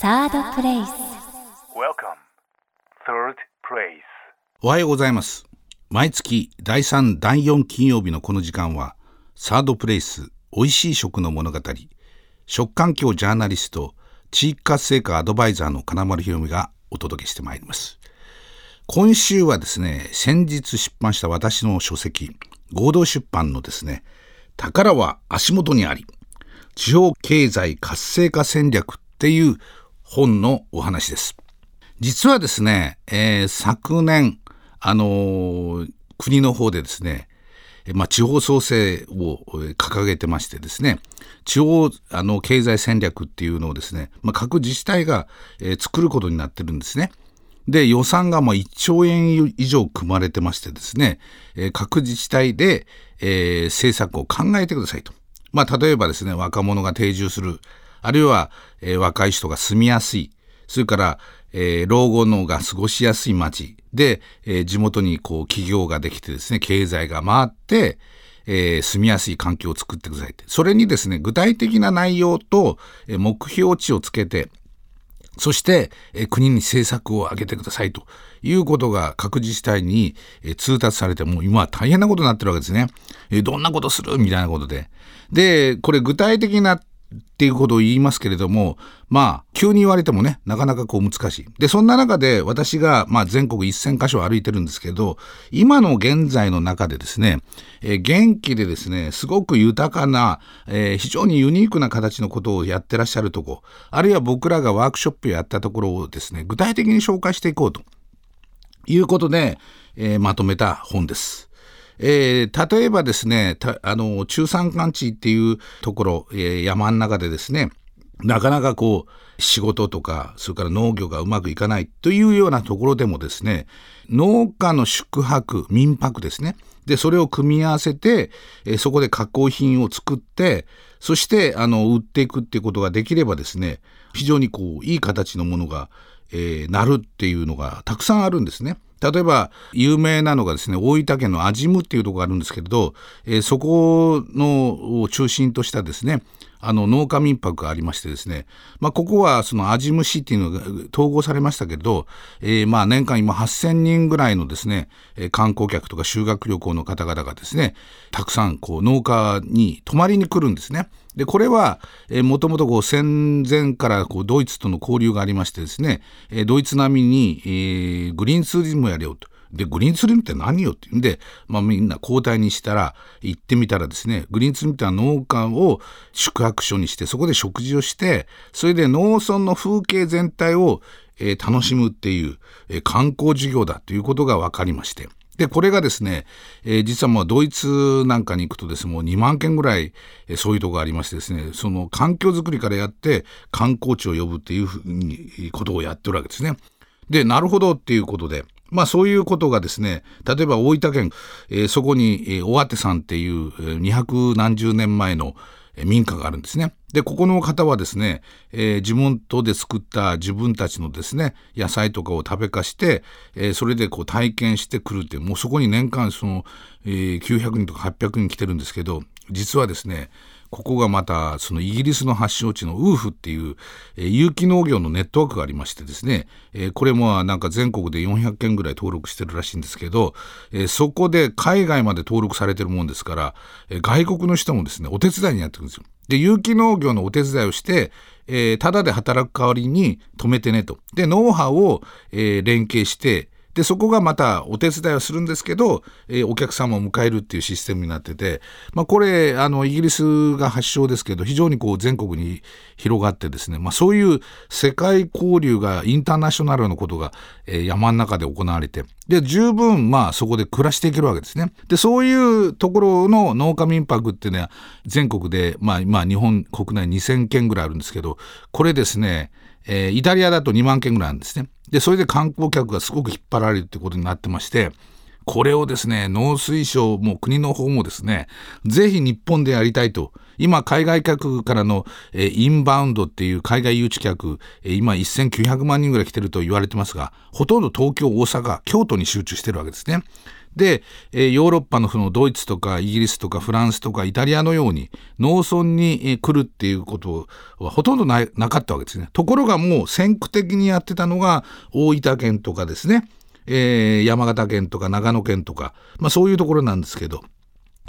サードプレイス Welcome, Third Place. おはようございます。毎月第3、第4金曜日のこの時間は、サードプレイス、美味しい食の物語、食環境ジャーナリスト、地域活性化アドバイザーの金丸ひろみがお届けしてまいります。今週はですね、先日出版した私の書籍、合同出版のですね、宝は足元にあり、地方経済活性化戦略っていう本のお話です。実はですね、えー昨年、あのー国の方でですね、まあ、地方創生を掲げてましてですね、地方あの経済戦略っていうのをですね、まあ、各自治体が、えー作ることになってるんですね。で、予算がまあ1兆円以上組まれてましてですね、えー各自治体で、えー政策を考えてくださいと。まあ、例えばですね、若者が定住する、あるいは、えー若い人が住みやすい、それから、えー老後のが過ごしやすい街で、えー地元にこう企業ができてですね、経済が回って、えー住みやすい環境を作ってくださいって。それにですね、具体的な内容と、えー目標値をつけて、そして、えー国に政策を挙げてくださいということが各自治体に、えー通達されて、もう今は大変なことになってるわけですね。えーどんなことする？みたいなことで。で、これ具体的なっていうことを言いますけれども、まあ、急に言われてもね、なかなかこう難しい。で、そんな中で私が、まあ、全国1000箇所歩いてるんですけど、今の現在の中でですね、えー元気でですね、すごく豊かな、えー非常にユニークな形のことをやってらっしゃるとこ、あるいは僕らがワークショップやったところをですね、具体的に紹介していこうということで、えーまとめた本です。えー例えばですね、あの、中山間地っていうところ、えー山の中でですね、なかなかこう、仕事とか、それから農業がうまくいかないというようなところでもですね、農家の宿泊、民泊ですね。で、それを組み合わせて、えそこで加工品を作って、そして、あの、売っていくっていうことができればですね、非常にこう、いい形のものが、えーなるっていうのがたくさんあるんですね。例えば有名なのがですね大分県の安心院っていうとこがあるんですけれど、えーそこのを中心としたですねあの農家民泊がありましてですね、まあ、ここはその安心市っていうのが統合されましたけれど、えーまあ年間今8000人ぐらいのですね、観光客とか修学旅行の方々がですねたくさんこう農家に泊まりに来るんですね。でこれは、もともと戦前からこうドイツとの交流がありましてですね、えードイツ並みに、えーグリーンツーリズムやれよと。で、グリーンツーリズムって何よって言うんで、まあみんな交代にしたら、行ってみたらですね、グリーンツーリズムってのは農家を宿泊所にして、そこで食事をして、それで農村の風景全体を、えー楽しむっていう、えー観光事業だということが分かりまして。で、これがですね、えー実はもうドイツなんかに行くとですね、もう2万件ぐらい、えーそういうとこがありましてですね、その環境づくりからやって観光地を呼ぶっていうふうに、ことをやってるわけですね。で、なるほどっていうことで、まあそういうことがですね、例えば大分県、えーそこに、えー大手さんっていう、えー二百何十年前の民家があるんですね。で、ここの方はですね、えー地元で作った自分たちのですね、野菜とかを食べかして、えーそれでこう体験してくるっていう、もうそこに年間その、えー900人とか800人来てるんですけど、実はですね、ここがまたそのイギリスの発祥地のウーフっていう、えー有機農業のネットワークがありましてですね、えーこれもなんか全国で400件ぐらい登録してるらしいんですけど、えーそこで海外まで登録されてるもんですから、えー外国の人もですねお手伝いにやってくるんですよ。で有機農業のお手伝いをして、えー、ただで働く代わりに止めてねと。でノウハウを、えー連携してでそこがまたお手伝いをするんですけど、えーお客様を迎えるっていうシステムになってて、まあ、これあのイギリスが発祥ですけど非常にこう全国に広がってですね、まあ、そういう世界交流がインターナショナルのことが、えー山の中で行われてで十分まあそこで暮らしていけるわけですね。でそういうところの農家民泊っていうのは全国で、まあ、今日本国内2,000件ぐらいあるんですけどこれですねえーイタリアだと2万件ぐらいあるんですね。で、それで観光客がすごく引っ張られるってことになってまして、これをですね、農水省も国の方もですね、ぜひ日本でやりたいと。今、海外客からの、えーインバウンドっていう海外誘致客、えー今1900万人ぐらい来てると言われてますが、ほとんど東京、大阪、京都に集中してるわけですね。で、えー、ヨーロッパのそのドイツとかイギリスとかフランスとかイタリアのように農村に来るっていうことはほとんどなかったわけですね。ところがもう先駆的にやってたのが大分県とかですね、えー、山形県とか長野県とか、まあ、そういうところなんですけど。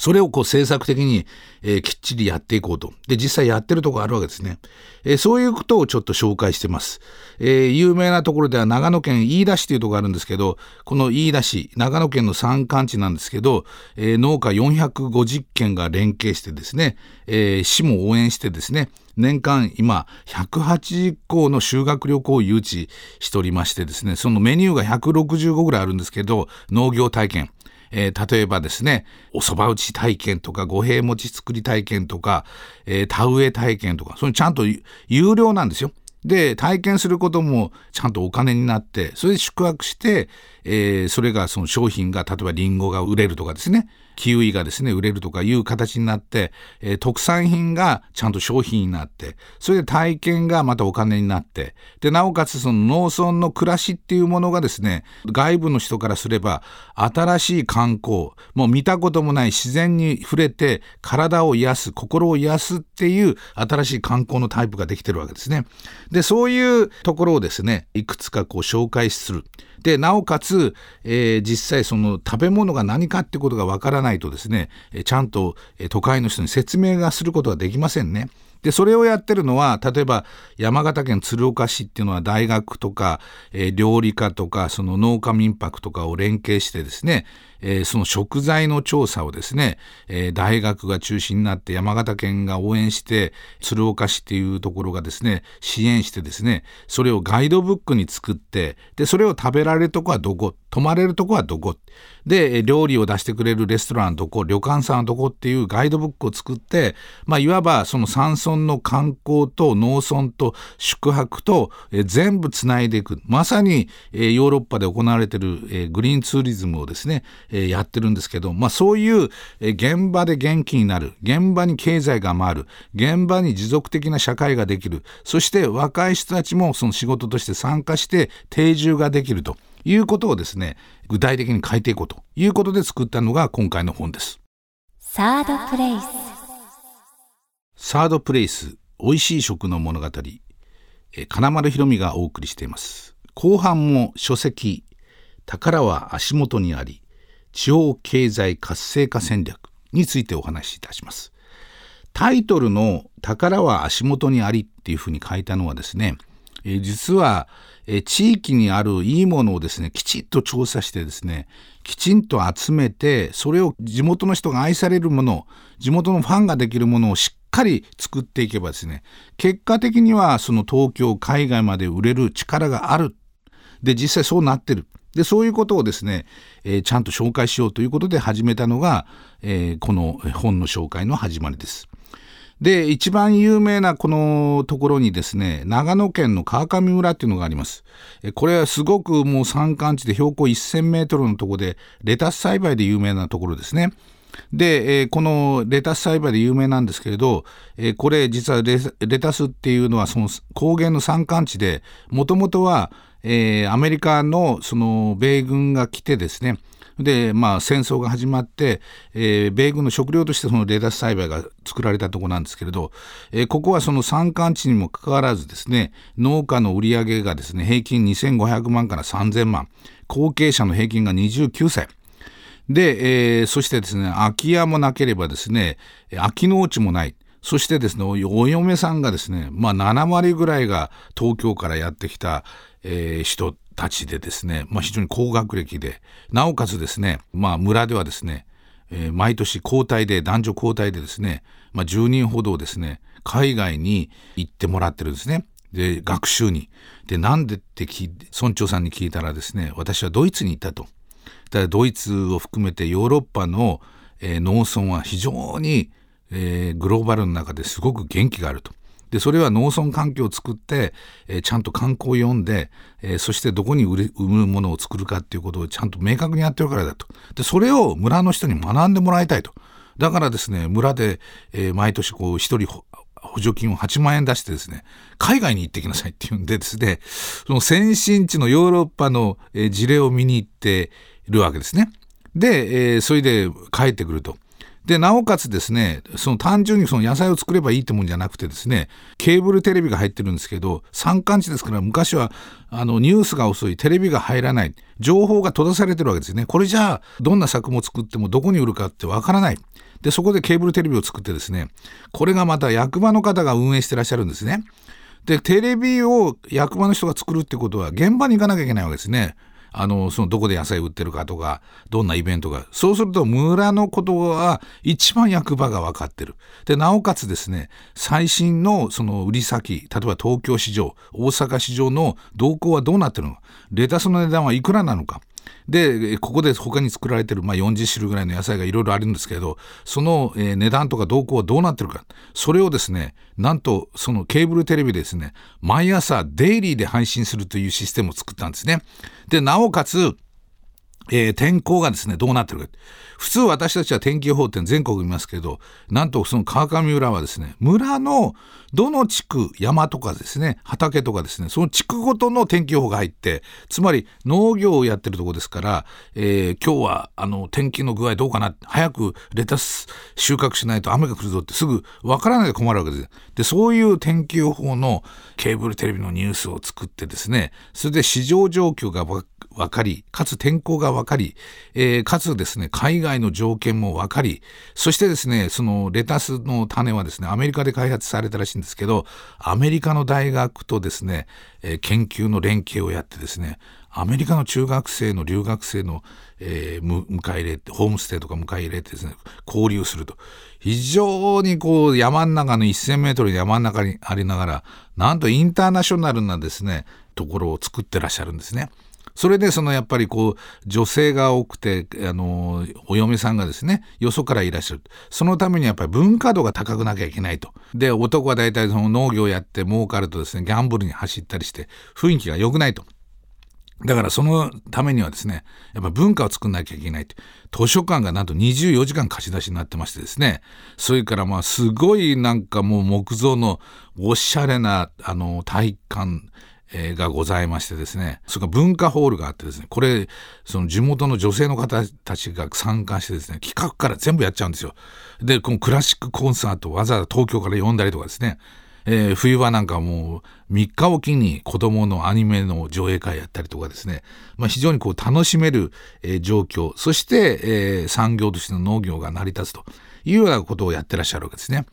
それをこう政策的に、えー、きっちりやっていこうと。で、実際やってるとこあるわけですね。えー、そういうことをちょっと紹介してます。えー、有名なところでは長野県飯田市というとこがあるんですけど、この飯田市、長野県の山間地なんですけど、え農家450軒が連携してですね、え市も応援してですね、年間今180校の修学旅行を誘致しておりましてですね、そのメニューが165ぐらいあるんですけど、農業体験。えー、例えばですね、お蕎麦打ち体験とか、五平餅作り体験とか、えー、田植え体験とか、それちゃんと有料なんですよ。で、体験することもちゃんとお金になって、それで宿泊して、えー、それがその商品が、例えばりんごが売れるとかですね、キウイがですね、売れるとかいう形になって、えー、特産品がちゃんと商品になって、それで体験がまたお金になって、で、なおかつその農村の暮らしっていうものがですね、外部の人からすれば、新しい観光、もう見たこともない自然に触れて、体を癒す、心を癒すっていう新しい観光のタイプができてるわけですね。で、そういうところをですね、いくつかこう紹介する。でなおかつ、えー、実際その食べ物が何かってことがわからないとですねちゃんと都会の人に説明がすることができませんね。で、それをやってるのは、例えば山形県鶴岡市っていうのは大学とか、えー、料理家とか、その農家民泊とかを連携してですね、えー、その食材の調査をですね、えー、大学が中心になって山形県が応援して鶴岡市っていうところがですね支援してですねそれをガイドブックに作ってでそれを食べられるとこはどこ泊まれるとこはどこで料理を出してくれるレストランどこ旅館さんはどこっていうガイドブックを作って、まあ、いわばその山村の観光と農村と宿泊とえ全部つないでいくまさにえヨーロッパで行われてるえグリーンツーリズムをですねえやってるんですけど、まあ、そういうえ現場で元気になる現場に経済が回る現場に持続的な社会ができるそして若い人たちもその仕事として参加して定住ができると。いうことをですね具体的に変えていこうということで作ったのが今回の本です。サードプレイス。サードプレイス美味しい食の物語金丸ひろみがお送りしています。後半も書籍宝は足元にあり地方経済活性化戦略についてお話しいたします。タイトルの宝は足元にありっていうふうに書いたのはですねえ実はえ地域にあるいいものをですねきちっと調査してですねきちんと集めてそれを地元の人が愛されるもの地元のファンができるものをしっかり作っていけばですね結果的にはその東京海外まで売れる力があるで実際そうなってるでそういうことをですね、えー、ちゃんと紹介しようということで始めたのが、え、この本の紹介の始まりです。で一番有名なこのところにですね長野県の川上村っていうのがあります。これはすごくもう山間地で標高1000メートルのところでレタス栽培で有名なところですね。で、このレタス栽培で有名なんですけれど、これ実はレタスっていうのはその高原の山間地でもともとは、アメリカのその米軍が来てですねで、まあ、戦争が始まって、えー、米軍の食料としてそのレタス栽培が作られたとこなんですけれど、えー、ここはその山間地にもかかわらずですね農家の売り上げがですね平均2500万から3000万後継者の平均が29歳。で、えー、そしてですね空き家もなければですね空き農地もない。そしてですねお嫁さんがですね、まあ、7割ぐらいが東京からやってきた、えー、人。たちでですね、まあ、非常に高学歴でなおかつですね、まあ、村ではですね、えー、毎年交代で男女交代でですね、まあ、10人ほどですね海外に行ってもらってるんですね。で学習に。でなんでって村長さんに聞いたらですね私はドイツに行ったと。だドイツを含めてヨーロッパの、えー、農村は非常に、えー、グローバルの中ですごく元気があると。でそれは農村環境を作って、えー、ちゃんと観光を読んで、えー、そしてどこに売れ売るものを作るかっていうことをちゃんと明確にやってるからだとでそれを村の人に学んでもらいたいとだからですね村で、えー、毎年こう一人補助金を8万円出してですね海外に行ってきなさいっていうんでですねその先進地のヨーロッパの、え事例を見に行っているわけですね。で、えーそれで帰ってくると。で、なおかつですね、その単純にその野菜を作ればいいってもんじゃなくてですね、ケーブルテレビが入ってるんですけど、山間地ですから昔はあのニュースが遅い、テレビが入らない、情報が閉ざされてるわけですね。これじゃあ、どんな作物作ってもどこに売るかってわからない。で、そこでケーブルテレビを作ってですね、これがまた役場の方が運営してらっしゃるんですね。で、テレビを役場の人が作るってことは、現場に行かなきゃいけないわけですね。あの、そのどこで野菜売ってるかとか、どんなイベントが。そうすると村のことは一番役場が分かってる。で、なおかつですね、最新のその売り先、例えば東京市場、大阪市場の動向はどうなってるのか。レタスの値段はいくらなのか。でここで他に作られてる、まあ、40種類ぐらいの野菜がいろいろあるんですけどその、え値段とか動向はどうなってるかそれをですねなんとそのケーブルテレビでですね毎朝デイリーで配信するというシステムを作ったんですね。でなおかつえー天候がですね、どうなってるか。普通私たちは天気予報って全国見ますけど、なんとその川上村はですね、村のどの地区、山とかですね、畑とかですね、その地区ごとの天気予報が入って、つまり農業をやってるとこですから、えー今日はあの天気の具合どうかな、早くレタス収穫しないと雨が来るぞってすぐわからないで困るわけです。で、そういう天気予報のケーブルテレビのニュースを作ってですね、それで市場状況が分かり、かつ天候が分かり、えーかつですね、海外の条件も分かり、そしてですね、そのレタスの種はですね、アメリカで開発されたらしいんですけど、アメリカの大学とですね、えー研究の連携をやってですね、アメリカの中学生の留学生の、えー迎え入れて、ホームステイとか迎え入れてですね、交流すると。非常にこう山の中の1000メートルの山の中にありながら、なんとインターナショナルなですね、ところを作ってらっしゃるんですね。それでそのやっぱりこう女性が多くてあのお嫁さんがですねよそからいらっしゃる。そのためにやっぱり文化度が高くなきゃいけないと。で男は大体その農業やって儲かるとですねギャンブルに走ったりして雰囲気が良くないと。だからそのためにはですね、やっぱ文化を作んなきゃいけないって。図書館がなんと24時間貸し出しになってましてですね、それからまあすごいなんかもう木造のおしゃれなあの体育館、えがございましてですね、それから文化ホールがあってですね、これ、その地元の女性の方たちが参加してですね、企画から全部やっちゃうんですよ。で、このクラシックコンサートわざわざ東京から呼んだりとかですね、えー冬場なんかもう3日おきに子供のアニメの上映会やったりとかですね、まあ、非常にこう楽しめる、えー状況。そして、えー産業としての農業が成り立つというようなことをやってらっしゃるわけですね。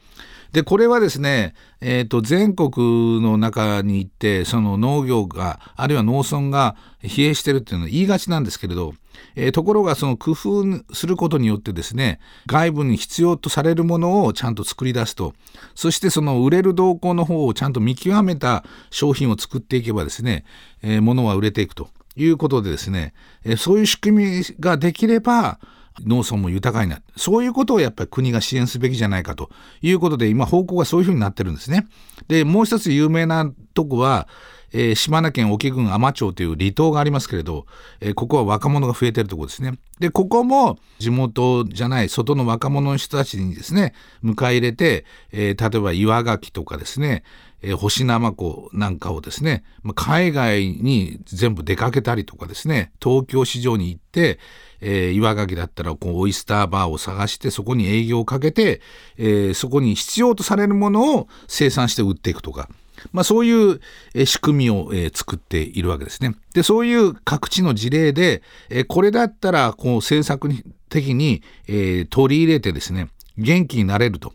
でこれはですね、えーと全国の中に行ってその農業があるいは農村が疲弊してるっていうのは言いがちなんですけれど、えーところがその工夫することによってですね外部に必要とされるものをちゃんと作り出すと。そしてその売れる動向の方をちゃんと見極めた商品を作っていけばですね、えー物は売れていくということでですね、えーそういう仕組みができれば農村も豊かになるそういうことをやっぱり国が支援すべきじゃないかということで今方向がそういうふうになってるんですね。でもう一つ有名なとこは、えー島根県沖郡海士町という離島がありますけれど、えーここは若者が増えてるところですね。でここも地元じゃない外の若者の人たちにですね迎え入れて、えー例えば岩ガキとかですねえー干しナマコなんかをですね、まあ海外に全部出かけたりとかですね東京市場に行って、えー岩ガキだったらこうオイスターバーを探してそこに営業をかけて、えーそこに必要とされるものを生産して売っていくとか。まあ、そういうえ仕組みをえ作っているわけですね。でそういう各地の事例でえこれだったらこう政策的にえ取り入れてですね元気になれると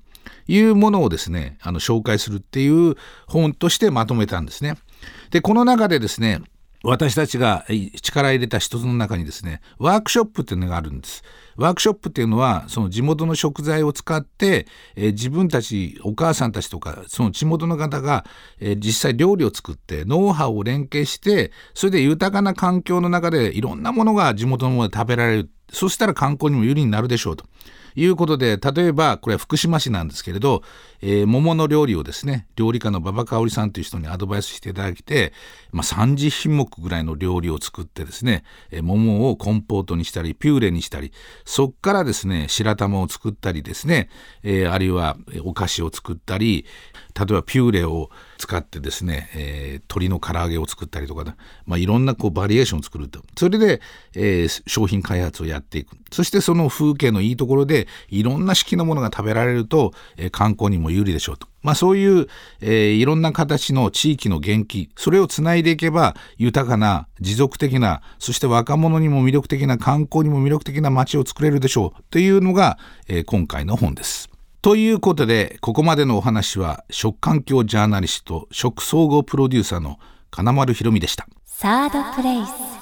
いうものをですねあの紹介するっていう本としてまとめたんですね。でこの中でですね私たちが力入れた一つの中にですねワークショップっていうのがあるんです。ワークショップっていうのはその地元の食材を使って、えー自分たちお母さんたちとかその地元の方が、えー実際料理を作ってノウハウを連携してそれで豊かな環境の中でいろんなものが地元のもので食べられるそしたら観光にも有利になるでしょうと。いうことで例えばこれは福島市なんですけれど、えー桃の料理をですね料理家の馬場香織さんという人にアドバイスしていただいて、まあ、30品目ぐらいの料理を作ってですね、えー桃をコンポートにしたりピューレにしたりそっからですね白玉を作ったりですね、えーあるいはお菓子を作ったり例えばピューレを使ってですね、えー、鶏の唐揚げを作ったりとか、ね、まあ、いろんなこうバリエーションを作るとそれで、えー、商品開発をやっていくそしてその風景のいいところでいろんな式のものが食べられると、えー、観光にも有利でしょうと。まあそういう、えー、いろんな形の地域の元気、それをつないでいけば豊かな持続的な、そして若者にも魅力的な観光にも魅力的な街を作れるでしょうというのが、え、今回の本です。ということで、ここまでのお話は、食環境ジャーナリスト、食総合プロデューサーの金丸ひろみでした。サードプレイス。